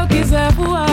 eu quiser voar.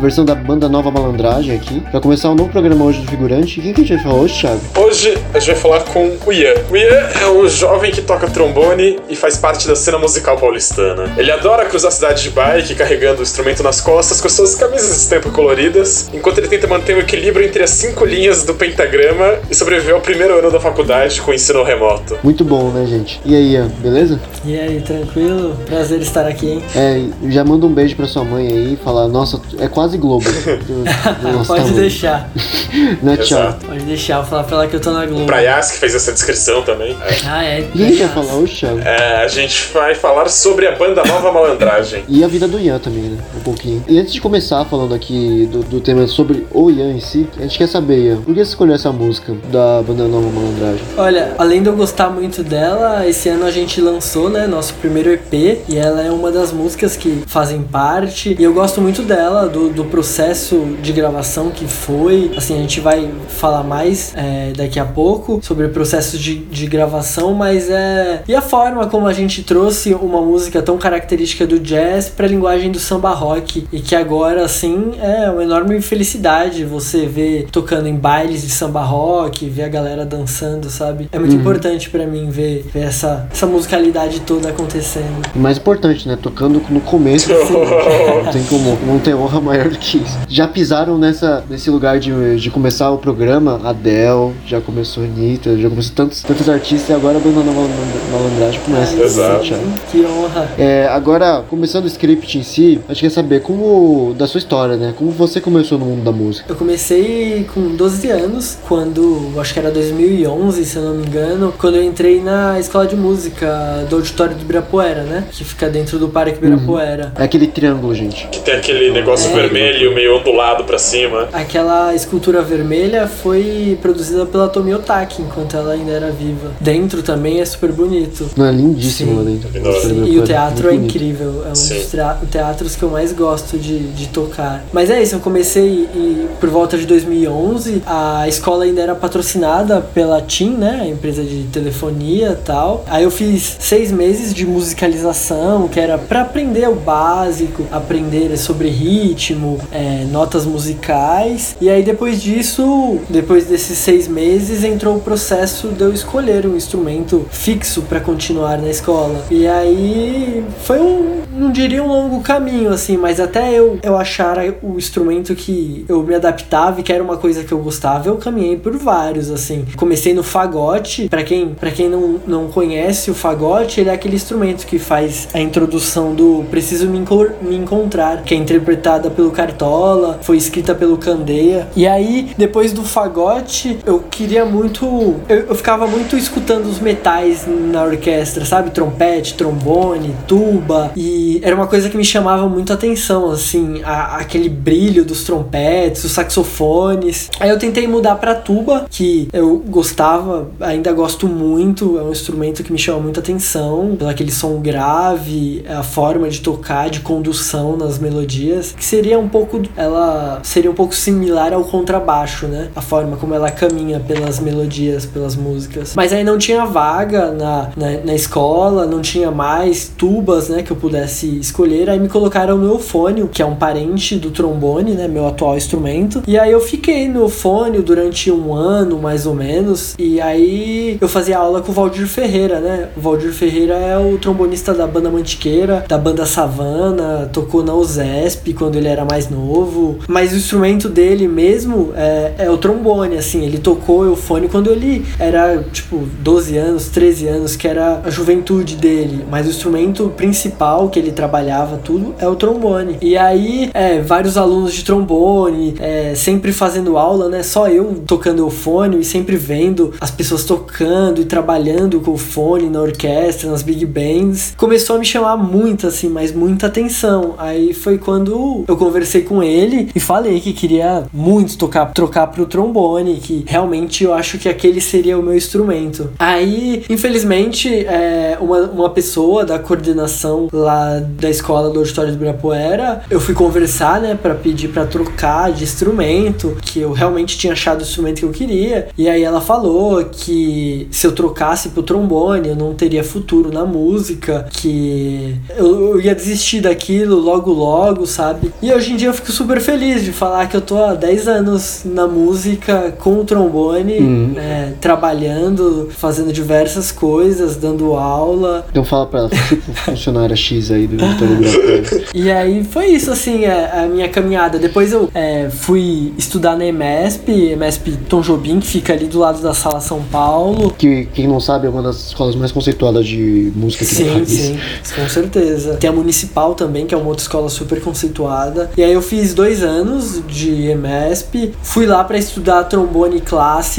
Versão da banda Nova Malandragem aqui. Pra começar um novo programa hoje do Figurante. Quem que a gente vai falar hoje, Thiago? Hoje a gente vai falar com o Ian. O Ian é um jovem que toca trombone e faz parte da cena musical paulistana. Ele adora cruzar a cidade de bike, carregando o instrumento nas costas com suas camisas de estampa coloridas, enquanto ele tenta manter o equilíbrio entre as cinco linhas do pentagrama e sobreviveu ao primeiro ano da faculdade com ensino remoto. Muito bom, né, gente? E aí, Ian, beleza? E aí, tranquilo? Prazer estar aqui, hein? É, já manda um beijo pra sua mãe aí e fala, nossa, é quase Globo. Pode tamanho. deixar. né, tchau. Pode deixar, vou falar pra ela que eu tô na Globo. Pra Yas, que fez essa descrição também. É. Ah, é. E aí, vai falar o Thiago? É, a gente vai falar sobre a banda Nova Malandragem. e a vida do Ian também, né? Um pouquinho. E antes de começar falando aqui do, do tema sobre o Ian em si, a gente quer saber, Ian, por que você escolheu essa música da banda Nova Malandragem? Olha, além de eu gostar muito dela, esse ano a gente lançou, né, nosso primeiro EP, e ela é uma das músicas que fazem parte, e eu gosto muito dela, do, do processo de gravação que foi, assim, a gente vai falar mais é, daqui a pouco sobre o processo de, de gravação, mas é... E a forma como a gente trouxe uma música tão característica do jazz pra linguagem do samba rock, e que agora, assim, é uma enorme felicidade você ver tocando em bailes de samba rock, ver a galera dançando, sabe? É muito uhum. importante para mim ver, ver essa, essa musicalidade toda acontecendo. O mais importante, né? Tocando no começo. não tem como não ter honra maior do que isso. Já pisaram nessa, nesse lugar de, de começar o programa? Adele, já começou Anitta, já começou tantos, tantos artistas e agora a banda Malandragem começa. Ai, Exato. Que honra. É, agora, começando o script em si, a gente quer saber como, da sua história, né? Como você começou no mundo da música? Eu comecei com 12 anos, quando, acho que era 2011, se eu não me engano, quando eu entrei na escola de música do auditório do Ibirapuera, né? Que fica dentro do Parque Ibirapuera. Uhum. É aquele triângulo, gente. Que tem aquele negócio é, vermelho meio ondulado pra cima. Aquela escultura vermelha foi produzida pela Tomi Otaki enquanto ela ainda era viva. Dentro também é super bonito. Não, é lindíssimo dentro. Sim. E o teatro é incrível. É um Sim. dos teatros que eu mais gosto de, de tocar. Mas é isso, eu comecei e, por volta de 2011, a escola ainda era patrocinada pela TIM, né? A empresa de telefonia e tal. Aí eu fiz seis meses de musicalização, que era para aprender o básico, aprender sobre ritmo, é, notas musicais. E aí depois disso, depois desses seis meses, entrou o processo de eu escolher um instrumento fixo para continuar na escola. E aí foi um, não diria um longo caminho, assim, mas até eu, eu achar o instrumento que eu me adaptava e que era uma coisa que eu gostava, eu caminhei por vários, assim. Comecei no fagote, para quem, pra quem não, não conhece o fagote, ele é aquele instrumento que faz a introdução do Preciso Me, me Encontrar, que é interpretada pelo Cartola, foi escrita pelo Candeia. E aí, depois do fagote, eu queria muito. Eu, eu ficava muito escutando os metais na orquestra, sabe? Trompete, trombone, tuba. E era uma coisa que me chamava muito a atenção, assim, a, aquele brilho dos trompetes, os saxofones. Aí eu tentei mudar pra tuba, que eu gostava, ainda gosto muito, é um instrumento que me chama muita atenção, pelo aquele som grave, a forma de tocar, de condução nas melodias, que seria um pouco, ela seria um pouco similar ao contrabaixo, né? A forma como ela caminha pelas melodias, pelas músicas. Mas aí não tinha vaga na, na, na escola, não tinha mais tubas, né, que eu pudesse escolher, aí me colocaram no eufônio, que é um parente do trombone, né, meu atual instrumento, e aí eu fiquei no eufônio durante um ano, mais ou menos, e aí eu fazia aula com o Valdir Ferreira, né, o Valdir Ferreira é o trombonista da banda Mantiqueira, da banda Savana, tocou na USESP quando ele era mais novo, mas o instrumento dele mesmo é, é o trombone, assim, ele tocou eufônio quando ele era, tipo, 12 anos, 13 anos, que era a juventude dele, mas o instrumento principal que ele trabalhava tudo é o trombone. E aí, é, vários alunos de trombone, é, sempre fazendo aula, né? Só eu tocando o fone e sempre vendo as pessoas tocando e trabalhando com o fone na orquestra, nas big bands. Começou a me chamar muito, assim, mas muita atenção. Aí foi quando eu conversei com ele e falei que queria muito tocar, trocar pro trombone, que realmente eu acho que aquele seria o meu instrumento. Aí, infelizmente, é, uma, uma pessoa da coordenação lá da escola do auditório do Ibirapuera, eu fui conversar, né, para pedir para trocar de instrumento, que eu realmente tinha achado o instrumento que eu queria. E aí ela falou que se eu trocasse pro trombone, eu não teria futuro na música, que eu, eu ia desistir daquilo logo logo, sabe? E hoje em dia eu fico super feliz de falar que eu tô há 10 anos na música com o trombone, uhum. é, trabalhando, fazendo diversas coisas, dando aula. Então fala pra ela, tipo funcionária X aí do E aí foi isso, assim, a, é, a minha caminhada. Depois eu é, fui estudar na EMESP, EMESP Tom Jobim, que fica ali do lado da Sala São Paulo. Que quem não sabe é uma das escolas mais conceituadas de música aqui. Sim, sim, com certeza. Tem a Municipal também, que é uma outra escola super conceituada. E aí eu fiz dois anos de EMESP, fui lá para estudar trombone clássico,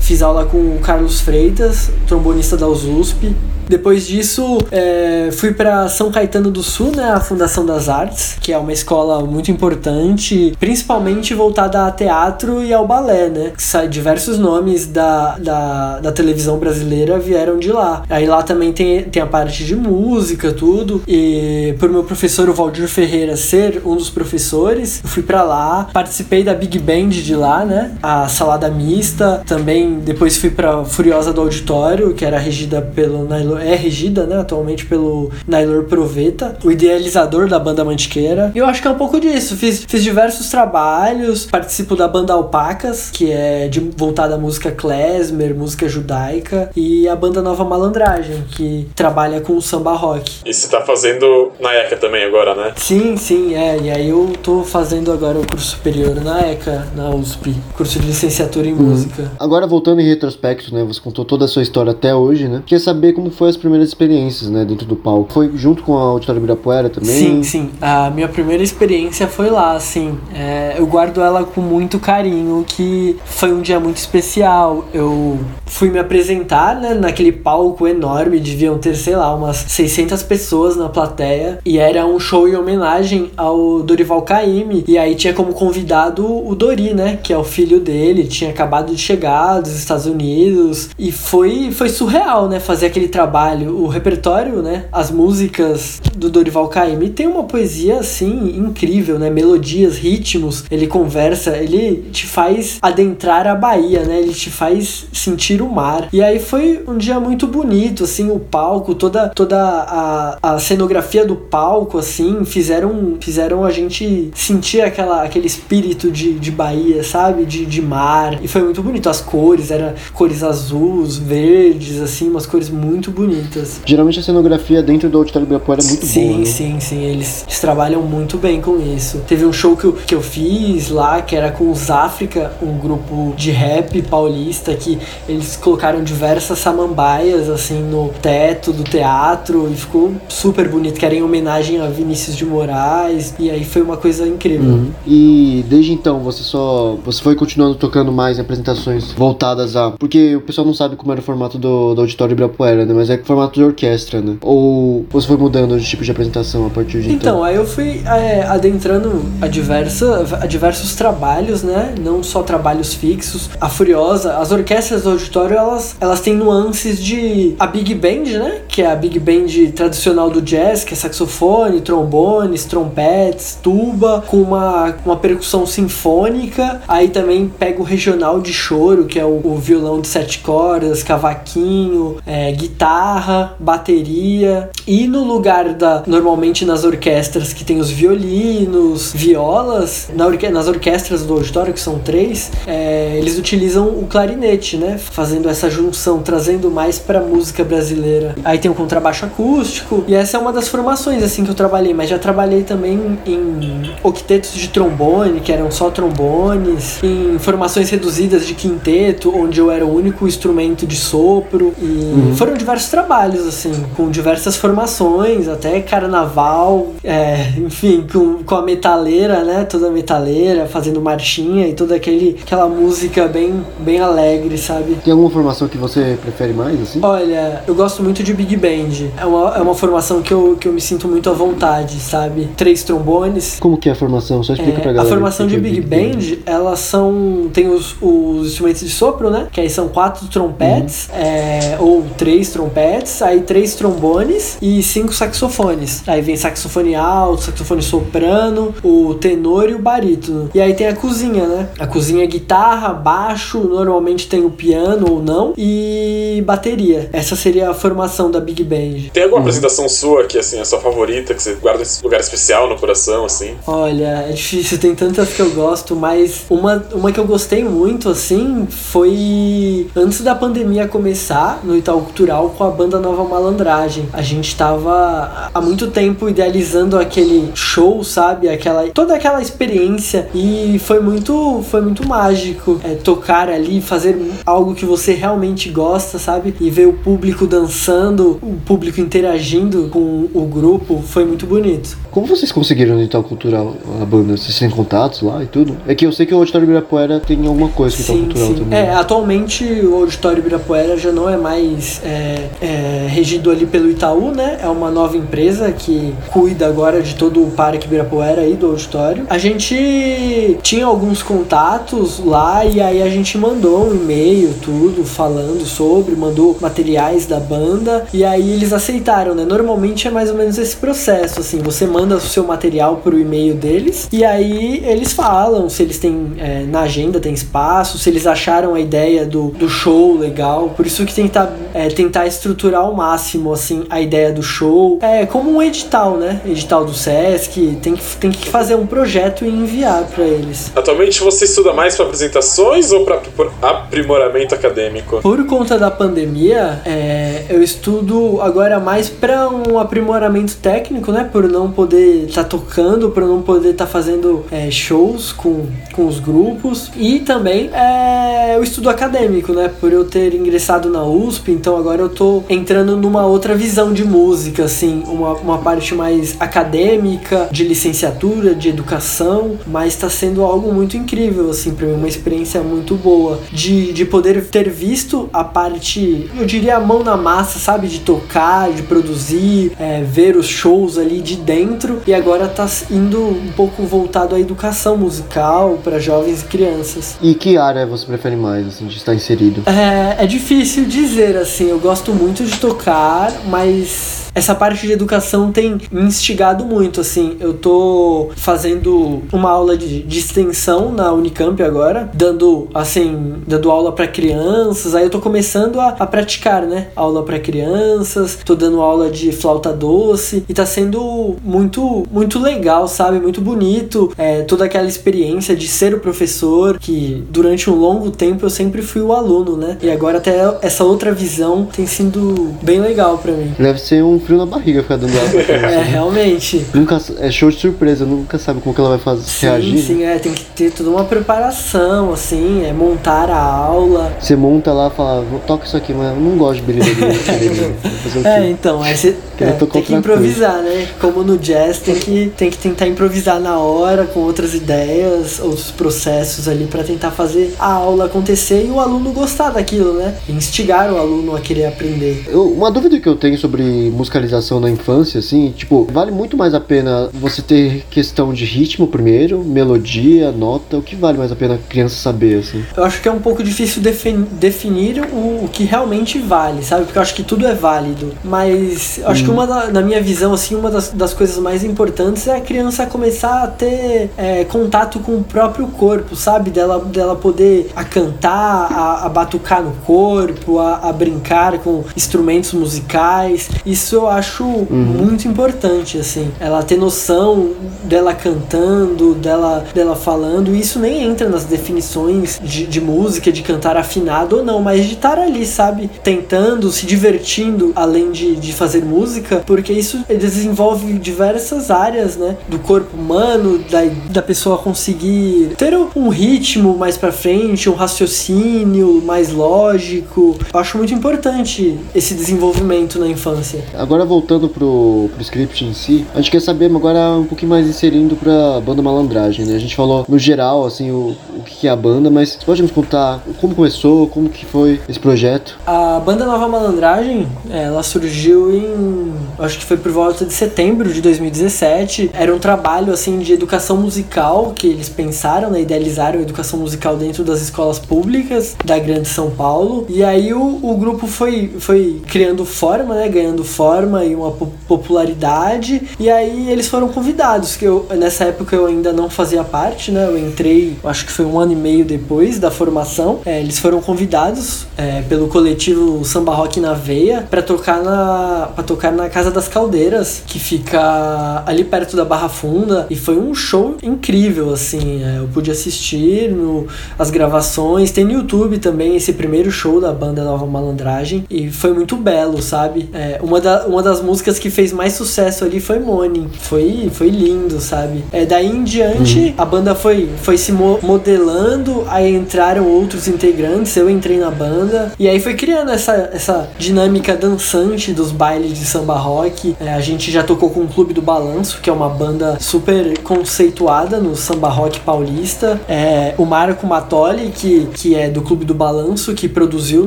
fiz aula com o Carlos Freitas, trombonista da USP. Depois disso, é, fui para São Caetano do Sul, né, a Fundação das Artes, que é uma escola muito importante, principalmente voltada a teatro e ao balé, né? Diversos nomes da, da, da televisão brasileira vieram de lá. Aí lá também tem, tem a parte de música, tudo. E por meu professor, o Valdir Ferreira, ser um dos professores, eu fui para lá, participei da Big Band de lá, né? A Salada Mista, também depois fui para Furiosa do Auditório, que era regida pelo Nailo é regida, né, atualmente pelo Nailor Proveta, o idealizador da banda Mantiqueira. E eu acho que é um pouco disso. Fiz, fiz diversos trabalhos, participo da banda Alpacas, que é de, voltada à música klezmer, música judaica, e a banda Nova Malandragem, que trabalha com samba rock. E você tá fazendo na ECA também agora, né? Sim, sim, é. E aí eu tô fazendo agora o curso superior na ECA, na USP, curso de licenciatura em hum. música. Agora voltando em retrospecto, né, você contou toda a sua história até hoje, né? Queria saber como foi as primeiras experiências, né, dentro do palco? Foi junto com a Auditório Ibirapuera também? Sim, sim. A minha primeira experiência foi lá, assim. É, eu guardo ela com muito carinho, que foi um dia muito especial. Eu fui me apresentar, né, naquele palco enorme, deviam ter, sei lá, umas 600 pessoas na plateia, e era um show em homenagem ao Dorival Caymmi, e aí tinha como convidado o Dori, né, que é o filho dele, tinha acabado de chegar dos Estados Unidos, e foi, foi surreal, né, fazer aquele trabalho, o repertório, né, as músicas do Dorival Caymmi tem uma poesia, assim, incrível, né, melodias, ritmos, ele conversa, ele te faz adentrar a Bahia, né, ele te faz sentir o mar. E aí foi um dia muito bonito, assim, o palco, toda, toda a, a cenografia do palco, assim, fizeram, fizeram a gente sentir aquela, aquele espírito de, de Bahia, sabe? De, de mar. E foi muito bonito. As cores, eram cores azuis, verdes, assim, umas cores muito bonitas. Geralmente a cenografia dentro do Auditório Ibirapuera é muito sim, boa. Sim, né? sim, sim. Eles, eles, trabalham muito bem com isso. Teve um show que eu, que eu fiz lá, que era com os África, um grupo de rap paulista, que eles colocaram diversas samambaias assim no teto do teatro e ficou super bonito, que era em homenagem a Vinícius de Moraes e aí foi uma coisa incrível. Uhum. E desde então você só você foi continuando tocando mais em apresentações voltadas a porque o pessoal não sabe como era o formato do, do auditório Ibirapuera, né? Mas é formato de orquestra, né? Ou você foi mudando de tipo de apresentação a partir de então? Então, aí eu fui é, adentrando a diversa a diversos trabalhos, né? Não só trabalhos fixos. A Furiosa, as orquestras do auditório elas, elas têm nuances de a Big Band, né? Que é a Big Band tradicional do jazz, que é saxofone, trombones, trompetes, tuba, com uma, uma percussão sinfônica. Aí também pega o regional de choro, que é o, o violão de sete cordas, cavaquinho, é, guitarra, bateria. E no lugar da. Normalmente nas orquestras que tem os violinos, violas, na orque nas orquestras do auditório, que são três, é, eles utilizam o clarinete, né? fazendo essa junção, trazendo mais pra música brasileira. Aí tem o contrabaixo acústico, e essa é uma das formações assim que eu trabalhei, mas já trabalhei também em octetos de trombone, que eram só trombones, em formações reduzidas de quinteto, onde eu era o único instrumento de sopro, e uhum. foram diversos trabalhos, assim, com diversas formações, até carnaval, é, enfim, com, com a metaleira, né, toda metaleira, fazendo marchinha e toda aquele, aquela música bem, bem alegre, sabe? Tem alguma formação que você prefere mais, assim? Olha, eu gosto muito de Big Band. É uma, é uma formação que eu, que eu me sinto muito à vontade, sabe? Três trombones. Como que é a formação? Só explica é, pra galera. A formação de Big, Big Band, Band, elas são... Tem os, os instrumentos de sopro, né? Que aí são quatro trompetes, uhum. é, ou três trompetes trompetes, aí três trombones e cinco saxofones. Aí vem saxofone alto, saxofone soprano, o tenor e o barítono. E aí tem a cozinha, né? A cozinha é guitarra, baixo, normalmente tem o piano ou não, e bateria. Essa seria a formação da Big Band. Tem alguma uhum. apresentação sua que assim, é a sua favorita, que você guarda esse lugar especial no coração, assim? Olha, é difícil, tem tantas que eu gosto, mas uma, uma que eu gostei muito, assim, foi antes da pandemia começar, no Itaú Cultural, com a banda Nova Malandragem. A gente tava há muito tempo idealizando aquele show, sabe? Aquela, toda aquela experiência e foi muito, foi muito mágico é, tocar ali, fazer algo que você realmente gosta, sabe? E ver o público dançando, o público interagindo com o grupo, foi muito bonito. Como vocês conseguiram no Itaú Cultural a banda? Vocês têm contatos lá e tudo? É que eu sei que o Auditório Ibirapuera tem alguma coisa com o Itaú Cultural sim. também. É, atualmente o Auditório Ibirapuera já não é mais é, é, regido ali pelo Itaú, né? É uma nova empresa que cuida agora de todo o Parque Ibirapuera aí do auditório. A gente tinha alguns contatos lá e aí a gente mandou um e-mail, tudo, falando sobre, mandou materiais da banda e aí eles aceitaram, né? Normalmente é mais ou menos esse processo, assim, você manda o seu material pro e-mail deles e aí eles falam se eles têm é, na agenda tem espaço, se eles acharam a ideia do, do show legal. Por isso que tentar, é, tentar estruturar ao máximo assim a ideia do show. É como um edital, né? Edital do SESC, tem que, tem que fazer um projeto e enviar para eles. Atualmente você estuda mais para apresentações ou para aprimoramento acadêmico? Por conta da pandemia, é, eu estudo agora mais para um aprimoramento técnico, né? Por não poder estar tá tocando, por não poder estar tá fazendo é, shows com, com os grupos e também é, o estudo acadêmico, né? Por eu ter ingressado na USP, então agora eu tô entrando numa outra visão de música, assim, uma, uma parte mais acadêmica, de licenciatura, de educação, mas está sendo algo muito incrível, assim, para mim, uma experiência muito boa de, de poder ter visto a parte, eu diria, a mão na massa, sabe? De tocar, de produzir, é, ver os shows ali de dentro e agora tá indo um pouco voltado à educação musical para jovens e crianças. E que área você prefere mais, assim, de estar inserido? É, é difícil dizer, assim, eu gosto muito de tocar, mas essa parte de educação tem me instigado muito, assim. Eu tô fazendo uma aula de, de extensão na Unicamp agora, dando, assim, dando aula para crianças. Aí eu tô começando a, a praticar, né? Aula para crianças, tô dando aula de flauta doce e tá sendo muito, muito legal, sabe? Muito bonito. É, toda aquela experiência de ser o professor, que durante um longo tempo eu sempre fui o aluno, né? E agora até essa outra visão tem sido bem legal para mim. Deve ser um frio na barriga ficar dando aula. é, realmente. Nunca, é show de surpresa, nunca sabe como que ela vai fazer, sim, reagir. Sim, é, tem que ter toda uma preparação, assim, é montar a aula. Você monta lá e fala, toca isso aqui, mas eu não gosto de brilho. é, então, é, você, é, tem que improvisar, coisa. né? Como no jazz, tem que, tem que tentar improvisar na hora, com outras ideias, outros processos ali, para tentar fazer a aula acontecer e o aluno gostar daquilo, né? Instigar o aluno a querer aprender. Eu, uma dúvida que eu tenho sobre musicalização na infância, assim, tipo, vale muito mais a pena você ter questão de ritmo primeiro, melodia, nota, o que vale mais a pena a criança saber, assim? Eu acho que é um pouco difícil definir o, o que realmente vale, sabe? Porque eu acho que tudo é válido. Mas eu acho hum. que uma da, na minha visão, assim, uma das, das coisas mais importantes é a criança começar a ter é, contato com o próprio corpo, sabe? Dela, dela poder a cantar, a, a batucar no corpo, a, a brincar com instrumentos musicais. Isso eu acho uhum. muito importante, assim. Ela ter noção dela cantando, dela, dela falando. E isso nem entra nas definições de, de música, de cantar afinado ou não, mas de estar ali, sabe? Tentando, se divertindo, além de, de fazer música, porque isso desenvolve diversas áreas, né? Do corpo humano, da, da pessoa conseguir ter um ritmo mais pra frente, um raciocínio mais lógico. Eu acho muito importante esse desenvolvimento na infância. Agora voltando pro, pro script em si, a gente quer saber agora um pouquinho mais inserindo pra banda Malandragem, né? A gente falou no geral, assim, o, o que é a banda, mas você pode nos contar como começou, como que foi esse projeto? A banda Nova Malandragem, ela surgiu em acho que foi por volta de setembro de 2017. Era um trabalho assim de educação musical que eles pensaram, né, idealizaram a educação musical dentro das escolas públicas da Grande São Paulo. E aí o, o grupo foi, foi criando forma, né, ganhando forma e uma popularidade. E aí eles foram convidados, que eu nessa época eu ainda não fazia parte, né? Eu entrei, acho que foi um ano e meio depois da formação. É, eles foram convidados é, pelo coletivo Samba Rock na Veia para tocar na para tocar na Casa das Caldeiras, que fica ali perto da Barra Funda, e foi um show incrível assim. É, eu pude assistir no, as gravações, tem no YouTube também esse primeiro show da banda Nova Malandragem e foi muito belo, sabe? É, uma, da, uma das músicas que fez mais sucesso ali foi Morning. Foi, foi lindo, sabe? É, daí em diante uhum. a banda foi, foi se modelando, aí entraram outros integrantes, eu entrei na banda e aí foi criando essa, essa dinâmica dançante dos bailes de samba rock. É, a gente já tocou com o Clube do Balanço, que é uma banda super conceituada no samba rock paulista. É, o Marco Matoli, que, que é do Clube do Balanço, que produziu o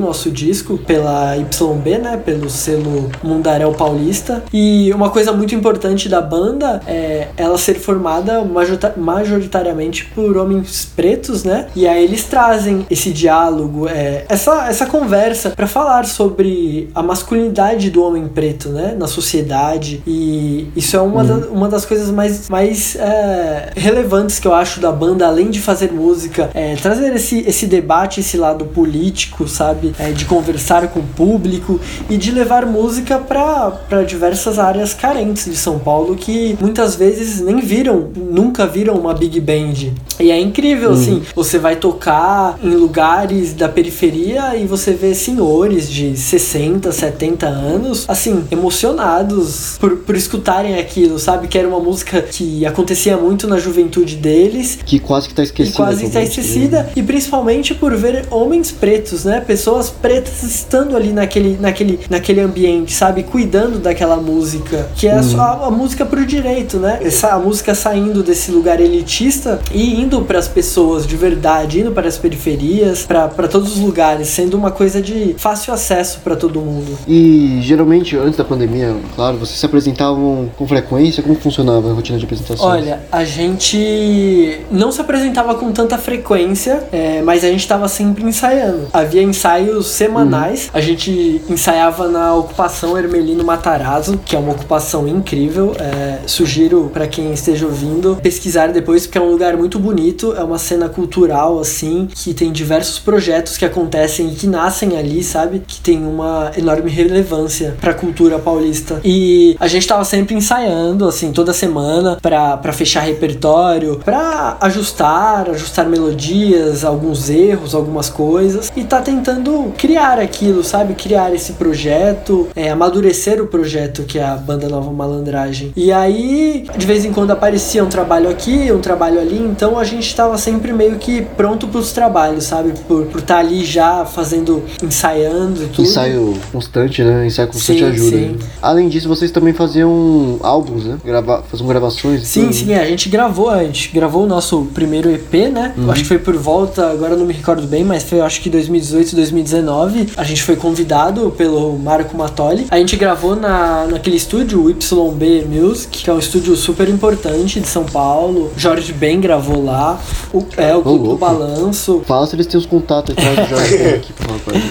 nosso disco pela YB, né? Pelo selo Mundaréu Paulista. E uma coisa muito importante da banda é ela ser formada majoritariamente por homens pretos, né? E aí eles trazem esse diálogo, é, essa, essa conversa para falar sobre a masculinidade do homem preto, né? Na sociedade. E isso é uma, uhum. da, uma das coisas mais, mais é, relevantes que eu acho da banda, além de fazer música, é, trazer esse, esse debate, esse lado político, sabe? É, de conversar com o público e de levar música para diversas áreas carentes de São Paulo que muitas vezes nem viram, nunca viram uma big band. E é incrível, uhum. assim, você vai tocar em lugares da periferia e você vê senhores de 60, 70 anos, assim, emocionados por, por escutarem aquilo, sabe? Que era uma música que acontecia muito na juventude deles. Que quase que tá esquecida. Que quase que tá esquecida. E principalmente por ver homens pretos, né? Pessoas pretas estando ali naquele, naquele, naquele ambiente, sabe? Cuidando daquela música. Que é uhum. a, a, música pro direito, né? Essa, a música saindo desse lugar elitista e indo para as pessoas de verdade, indo para as periferias, para todos os lugares, sendo uma coisa de fácil acesso para todo mundo. E geralmente, antes da pandemia, claro, vocês se apresentavam com frequência? Como funcionava a rotina de apresentação? Olha, a gente não se apresentava com tanta frequência, é, mas a gente estava sempre ensaiando. Havia ensaios semanais, uhum. a gente ensaiava na ocupação Hermelino Matarazzo, que é uma ocupação incrível. É, sugiro para quem esteja ouvindo pesquisar depois, porque é um lugar muito bonito, é uma cena cultural assim, que tem diversos projetos que acontecem e que nascem ali, sabe? Que tem uma enorme relevância para a cultura paulista. E a gente tava sempre ensaiando assim toda semana para fechar repertório, para ajustar, ajustar melodias, alguns erros, algumas coisas e tá tentando criar aquilo, sabe? Criar esse projeto, é, amadurecer o projeto que é a banda Nova Malandragem. E aí, de vez em quando aparecia um trabalho aqui, um trabalho ali, então a gente tava sempre meio que pronto pros trabalhos, sabe? Por estar tá ali já fazendo, ensaiando e tudo. Ensaio constante, né? Ensaio constante sim, ajuda. Sim. Né? Além disso, vocês também faziam álbuns, né? Grava faziam gravações. Sim, tudo. sim, é, a gente gravou, a gente gravou o nosso primeiro EP, né? Uhum. Acho que foi por volta, agora não me recordo bem, mas foi acho que 2018, 2019. A gente foi convidado pelo Marco Matoli. A gente gravou na, naquele estúdio, YB Music, que é um estúdio super importante de São Paulo. Jorge Ben gravou lá. O, é, o Clube do Balanço. Fala se eles têm os contatos atrás do Jorge Ben aqui, por rapaz.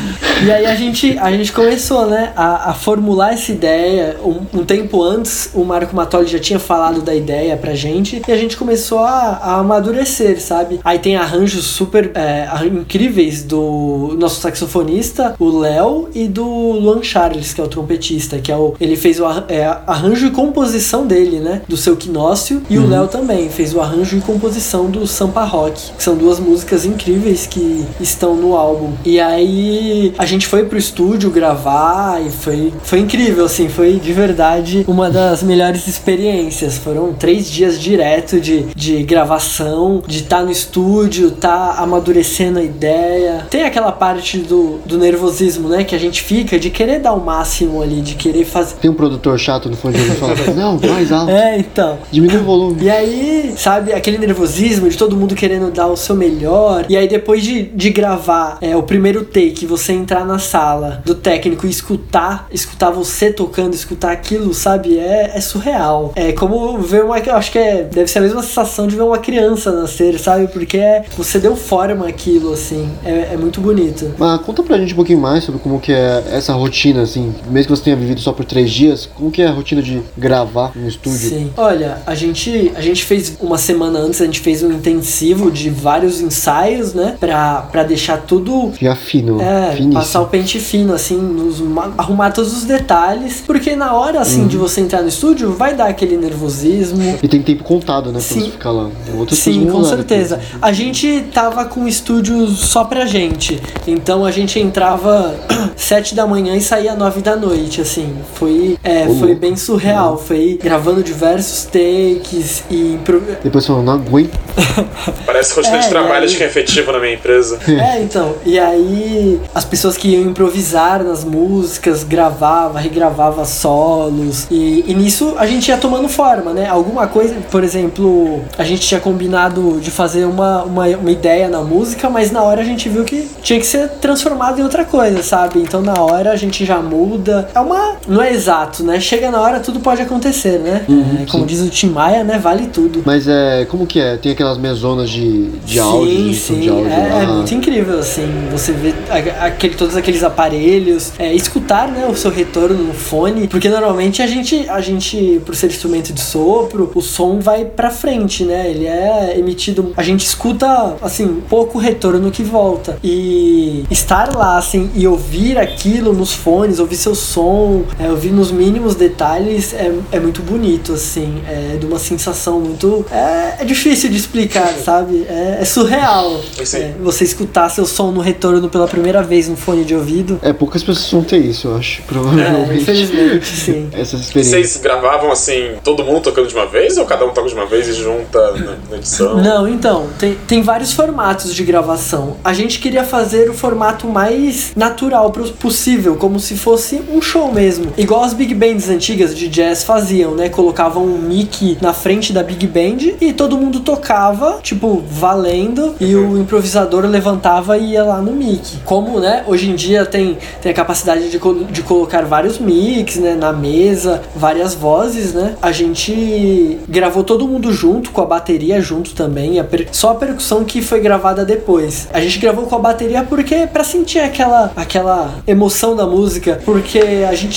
E aí a gente, a gente começou, né, a, a formular essa ideia. Um, um, tempo antes, o Marco Matoli já tinha falado da ideia pra gente e a gente começou a, a amadurecer, sabe? Aí tem arranjos super é, incríveis do nosso saxofonista, o Léo, e do Luan Charles, que é o trompetista, que é o, ele fez o é, arranjo e composição dele, né, do seu Quinócio, e uhum. o Léo também fez o arranjo e composição do Sampa Rock, que são duas músicas incríveis que estão no álbum. E aí a gente foi pro estúdio gravar e foi, foi incrível, assim, foi de verdade uma das melhores experiências. Foram três dias direto de, de gravação, de estar tá no estúdio, tá amadurecendo a ideia. Tem aquela parte do, do nervosismo, né? Que a gente fica de querer dar o máximo ali, de querer fazer. Tem um produtor chato no fone de fala, não, mais alto. É, então. Diminui o volume. E aí, sabe, aquele nervosismo de todo mundo querendo dar o seu melhor. E aí, depois de, de gravar é, o primeiro take, você entrar na sala do técnico e escutar, escutar você tocando escutar aquilo, sabe? É, é surreal. É como ver uma. Acho que é, deve ser a mesma sensação de ver uma criança nascer, sabe? Porque é, você deu forma àquilo, assim. É, é muito bonito. Mas conta pra gente um pouquinho mais sobre como que é essa rotina, assim, mesmo que você tenha vivido só por três dias, como que é a rotina de gravar no estúdio? Sim. Olha, a gente, a gente fez uma semana antes, a gente fez um intensivo de vários ensaios, né? Pra, pra deixar tudo. Já fino. É, finíssimo. passar o pente fino, assim, nos, arrumar todos os detalhes. Porque na hora, assim, uhum. de você entrar no estúdio, vai dar aquele nervosismo. E tem tempo contado, né? Pra Sim. você ficar lá. Sim, com certeza. Aqui. A gente tava com o estúdio só pra gente. Então a gente entrava sete da manhã e saía nove da noite, assim. Foi, é, foi bem surreal. Foi gravando diversos takes e. Impro... Depois falou, não aguento. Parece rotina é, de trabalho aí... de quem é efetivo na minha empresa. É, então. E aí as pessoas que iam improvisar nas músicas, gravava, regravava solos. E, e nisso a gente ia tomando forma, né? Alguma coisa, por exemplo, a gente tinha combinado de fazer uma, uma, uma ideia na música, mas na hora a gente viu que tinha que ser transformado em outra coisa, sabe? Então na hora a gente já muda. É uma. Não é exato, né? Chega na hora, tudo pode acontecer, né? Uhum, é, como diz o Tim Maia, né? Vale tudo. Mas é. Como que é? Tem aquelas mesonas de, de sim, áudio, sim. de áudio. É, é, muito incrível, assim. Você vê aquele, todos aqueles aparelhos, é, escutar né, o seu retorno no fone, porque normalmente a gente, a gente, por ser instrumento de sopro, o som vai pra frente, né? Ele é emitido. A gente escuta, assim, pouco retorno que volta. E estar lá, assim, e ouvir aquilo nos fones, ouvir seu som, é, ouvir nos mínimos detalhes, é, é muito bonito, assim. É de uma sensação muito. É, é difícil de explicar, sabe? É, é surreal. É, você escutar seu som no retorno pela primeira vez no fone de ouvido. É, poucas pessoas vão ter isso, eu acho, provavelmente. É, infelizmente, sim. Essas experiências. Vocês gravavam assim, todo mundo tocando de uma vez ou cada um toca de uma vez e junta na, na edição? Não, então, tem, tem vários formatos de gravação. A gente queria fazer o formato mais natural possível, como se fosse um show mesmo. Igual as big bands antigas de jazz faziam, né? Colocavam um mic na frente da big band e todo mundo tocava, tipo, valendo, e o improvisador levantava e ia lá no mic. Como, né, hoje em dia tem, tem a capacidade de, de colocar vários mics, né, na mesa, várias vozes, né? A gente gravou todo mundo junto, com a bateria junto também, a só a percussão que foi gravada depois. A gente gravou com a bateria porque para sentir aquela aquela emoção da música, porque a gente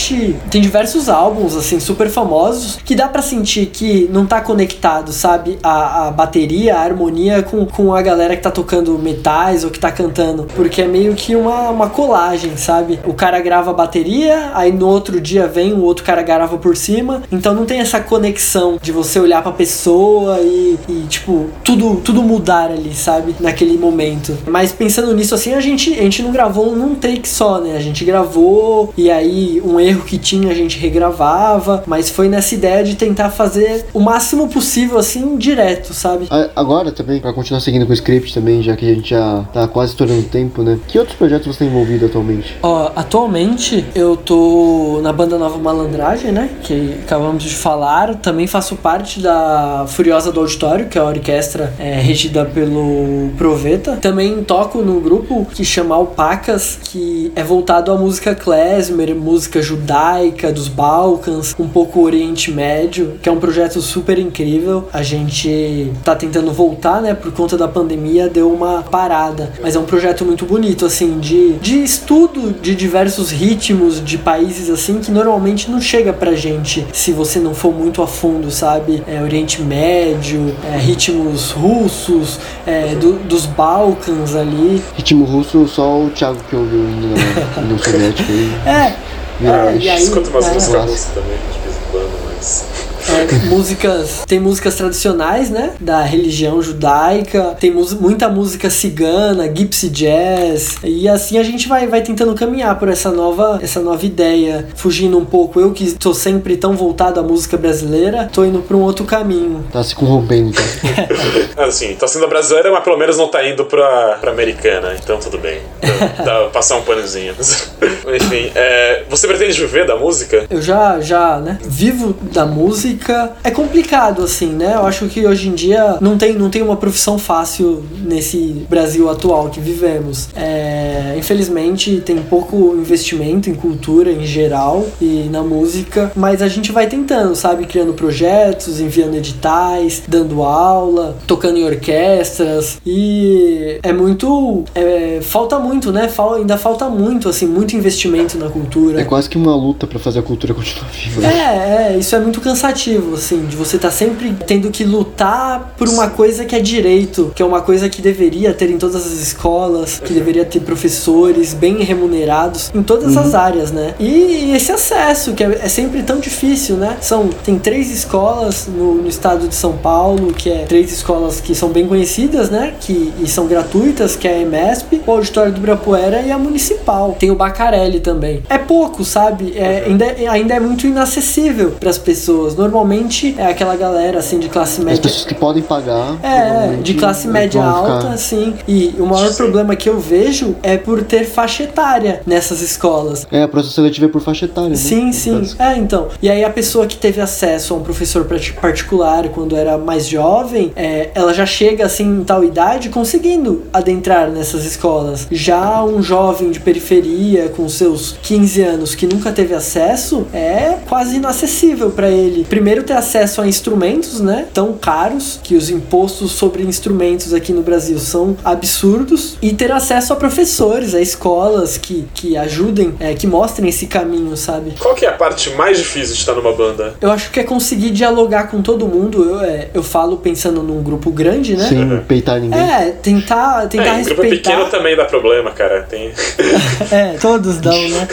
tem diversos álbuns assim super famosos que dá para sentir que não tá conectado, sabe? A, a bateria, a harmonia com, com a galera que tá tocando metais ou que tá cantando, porque é meio que uma, uma colagem, sabe? O cara grava a bateria, aí no outro dia vem o outro cara grava por cima, então não tem essa conexão de você olhar pra pessoa e, e tipo, tudo, tudo mudar ali, sabe? Naquele momento. Mas pensando nisso assim, a gente, a gente não gravou num take só, né? A gente gravou e aí um erro que tinha a gente regravava, mas foi nessa ideia de tentar fazer o máximo possível assim, direto, sabe? Agora também, para continuar seguindo com o script também, já que a gente já tá quase estourando o tempo, né? Que outros projetos você tem envolvido atualmente? Ó, atualmente eu tô na banda Nova Malandragem, né? Que acabamos de falar. Também faço parte da Furiosa do Auditório, que é a orquestra é, regida pelo Proveta. Também toco num grupo que chama Alpacas, que é voltado à música klezmer, música judaica dos Balcãs, um pouco Oriente Médio, que é um projeto super incrível. A gente tá tentando voltar, né? Por conta da pandemia, deu uma parada. Mas é um projeto muito bonito, assim, de, de estudo de diversos ritmos de países, assim, que normalmente não chega pra gente se você não for muito a fundo, sabe? É, Oriente Médio, é, ritmos russos, é, do, dos Balcãs ali. Ritmo russo, só o Thiago que ouviu no, no soviético aí. É. Ah, e aí, escuta umas músicas também, de vez em quando, mas. É, músicas. Tem músicas tradicionais, né? Da religião judaica. Tem muita música cigana, gypsy jazz. E assim a gente vai, vai tentando caminhar por essa nova, essa nova ideia. Fugindo um pouco. Eu que estou sempre tão voltado à música brasileira, tô indo para um outro caminho. Tá se corrompendo, então. assim, tá sendo brasileira, mas pelo menos não tá indo pra, pra americana. Então tudo bem. Dá, dá passar um panozinho. Enfim, é, você pretende viver da música? Eu já, já, né? Vivo da música música é complicado, assim, né? Eu acho que hoje em dia não tem, não tem uma profissão fácil nesse Brasil atual que vivemos. É, infelizmente, tem pouco investimento em cultura em geral e na música, mas a gente vai tentando, sabe? Criando projetos, enviando editais, dando aula, tocando em orquestras e é muito. É, falta muito, né? Fal, ainda falta muito, assim, muito investimento na cultura. É quase que uma luta para fazer a cultura continuar viva. É, é, isso é muito cansativo, assim, de você estar tá sempre tendo que lutar por uma coisa que é direito, que é uma coisa que deveria ter em todas as escolas, que deveria ter professores bem remunerados em todas uhum. as áreas, né? E esse acesso, que é, é, sempre tão difícil, né? São, tem três escolas no, no, estado de São Paulo, que é três escolas que são bem conhecidas, né? Que, e são gratuitas, que é a EMESP, o Auditório do Ibirapuera e a Municipal. Tem o Bacarelli também. É pouco, sabe? É, ainda, ainda é muito inacessível para as pessoas. Normalmente é aquela galera assim de classe média. As pessoas que podem pagar. É, de classe média alta, ficar... assim. E o maior Sim. problema que eu vejo é por ter faixa etária nessas escolas. É, a processo seletivo é por faixa etária. Né? Sim, sim. É, então. E aí a pessoa que teve acesso a um professor particular quando era mais jovem, é, ela já chega assim em tal idade conseguindo adentrar nessas escolas. Já um jovem de periferia com seus 15 anos que nunca teve acesso é quase inacessível para ele. Primeiro ter acesso a instrumentos, né? Tão caros que os impostos sobre instrumentos aqui no Brasil são absurdos e ter acesso a professores, a escolas que, que ajudem, é, que mostrem esse caminho, sabe? Qual que é a parte mais difícil de estar numa banda? Eu acho que é conseguir dialogar com todo mundo. Eu, é, eu falo pensando num grupo grande, né? Sim, peitar ninguém. É, tentar, tentar é, respeitar. grupo pequeno também dá problema, cara. Tem... é, todos dão, né?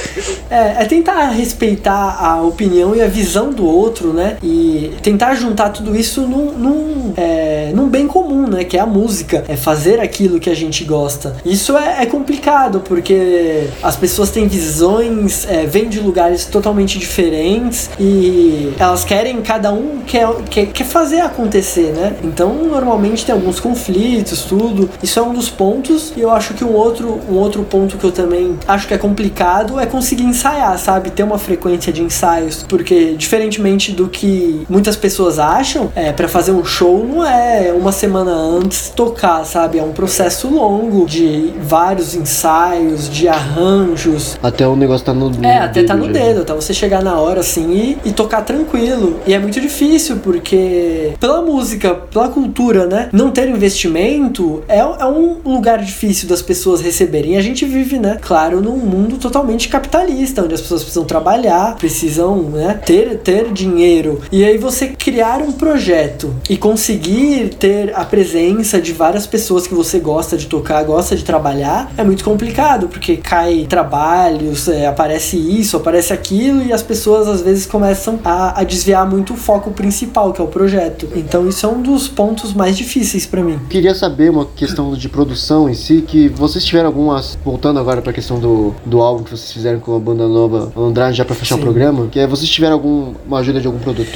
É, é tentar respeitar a opinião e a visão do outro, né? E tentar juntar tudo isso num, num, é, num bem comum, né? Que é a música. É fazer aquilo que a gente gosta. Isso é, é complicado, porque as pessoas têm visões, é, vêm de lugares totalmente diferentes e elas querem, cada um quer, quer, quer fazer acontecer, né? Então, normalmente tem alguns conflitos, tudo. Isso é um dos pontos. E eu acho que um outro, um outro ponto que eu também acho que é complicado é conseguir ensaiar, sabe? Ter uma frequência de ensaios. Porque, diferentemente do que muitas pessoas acham, é, para fazer um show não é uma semana antes tocar, sabe? É um processo longo de vários ensaios, de arranjos. Até o negócio tá no, no É, até tá no já. dedo, até você chegar na hora assim e, e tocar tranquilo. E é muito difícil porque pela música, pela cultura, né? Não ter investimento é, é um lugar difícil das pessoas receberem. E a gente vive, né? Claro, num mundo totalmente capitalista, onde as pessoas precisam trabalhar, precisam, né? Ter, ter dinheiro. E aí você criar um projeto e conseguir ter a presença de várias pessoas que você gosta de tocar, gosta de trabalhar, é muito complicado, porque cai trabalhos, é, aparece isso, aparece aquilo, e as pessoas às vezes começam a, a desviar muito o foco principal, que é o projeto. Então isso é um dos pontos mais difíceis para mim. Queria saber uma questão de produção em si, que vocês tiveram algumas, voltando agora pra questão do, do álbum que vocês fizeram com a banda nova Andrade, já pra fechar Sim. o programa, que é vocês tiveram alguma ajuda de algum produtor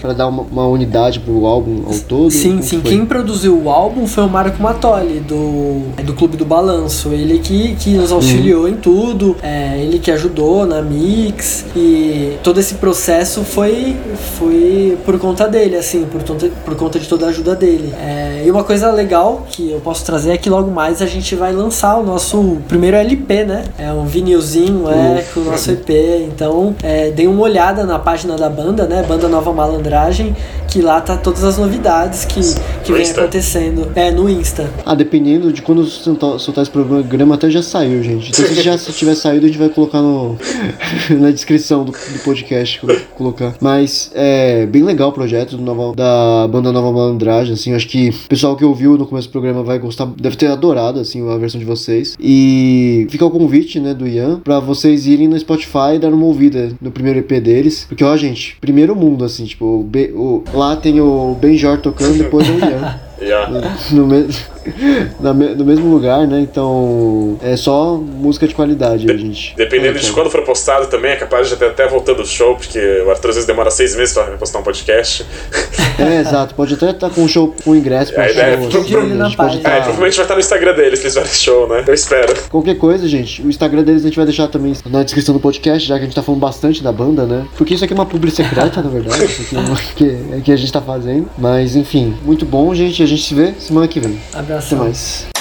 para dar uma, uma, unidade pro álbum ao todo? Sim, sim. Quem produziu o álbum foi o Marco Matoli, do, do Clube do Balanço. Ele que, que nos auxiliou uhum. em tudo, é, ele que ajudou na mix e todo esse processo foi, foi por conta dele, assim, por, por conta de toda a ajuda dele. É, e uma coisa legal que eu posso trazer é que logo mais a gente vai lançar o nosso primeiro LP, né? É um vinilzinho, é, com o nosso EP. Então, é, dê uma olhada na página da banda, né? Banda Nova Malandragem, que lá tá todas as novidades que, que vem Insta. acontecendo. É, no Insta. Ah, dependendo de quando soltar, soltar esse programa, até já saiu, gente. Então, se já se tiver saído, a gente vai colocar no, na descrição do, do podcast. colocar. Mas é bem legal o projeto do Nova, da banda Nova Malandragem, assim. Acho que o pessoal que ouviu no começo do programa vai gostar, deve ter adorado, assim, a versão de vocês. E fica o convite, né, do Ian, pra vocês irem no Spotify e dar uma ouvida no primeiro EP deles. Porque, ó, gente, primeiro mundo, assim, tipo, o, o lá tem o Benjor tocando, depois o Ian. Yeah. No, no, na no mesmo lugar, né? Então é só música de qualidade, a gente. Dependendo de Então, quando for postado também, é capaz de já ter até voltando o show, porque o Arthur às vezes demora seis meses pra postar um podcast. É, exato. Pode até estar com um show com ingresso pra A ideia é show. pro- assim, pro- pode página. É, tá- provavelmente vai estar no Instagram deles, eles fizerem show, né? Eu espero. Qualquer coisa, gente, o Instagram deles a gente vai deixar também na descrição do podcast, já que a gente tá falando bastante da banda, né? Porque isso aqui é uma publi secreta, na verdade, é que, é que a gente tá fazendo. Mas enfim, muito bom, gente. A gente se vê semana que vem. Até mais.